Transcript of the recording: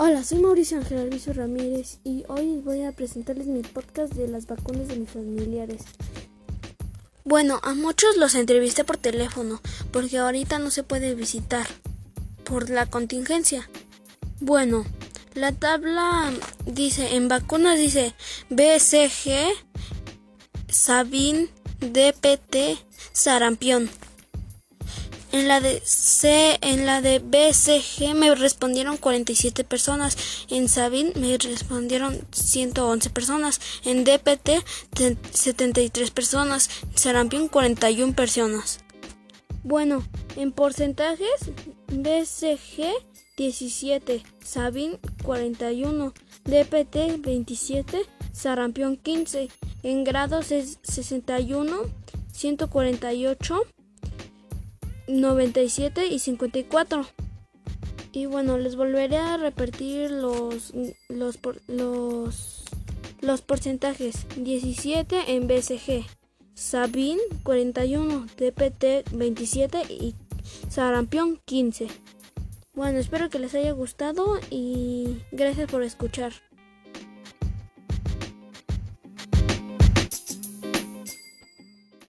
Hola, soy Mauricio Ángel Alviso Ramírez y hoy voy a presentarles mi podcast de las vacunas de mis familiares. Bueno, a muchos los entrevisté por teléfono porque ahorita no se puede visitar por la contingencia. Bueno, la tabla dice, en vacunas dice BCG, Sabin, DPT, sarampión. En la de C, en la de BCG me respondieron 47 personas, en Sabin me respondieron 111 personas, en DPT 73 personas, en sarampión 41 personas. Bueno, en porcentajes BCG 17, Sabin 41, DPT 27, sarampión 15, en grados es 61, 148, 97 y 54. Y bueno, les volveré a repetir los los los, los porcentajes. 17 en BCG, Sabin 41, DPT 27 y sarampión 15. Bueno, espero que les haya gustado y gracias por escuchar.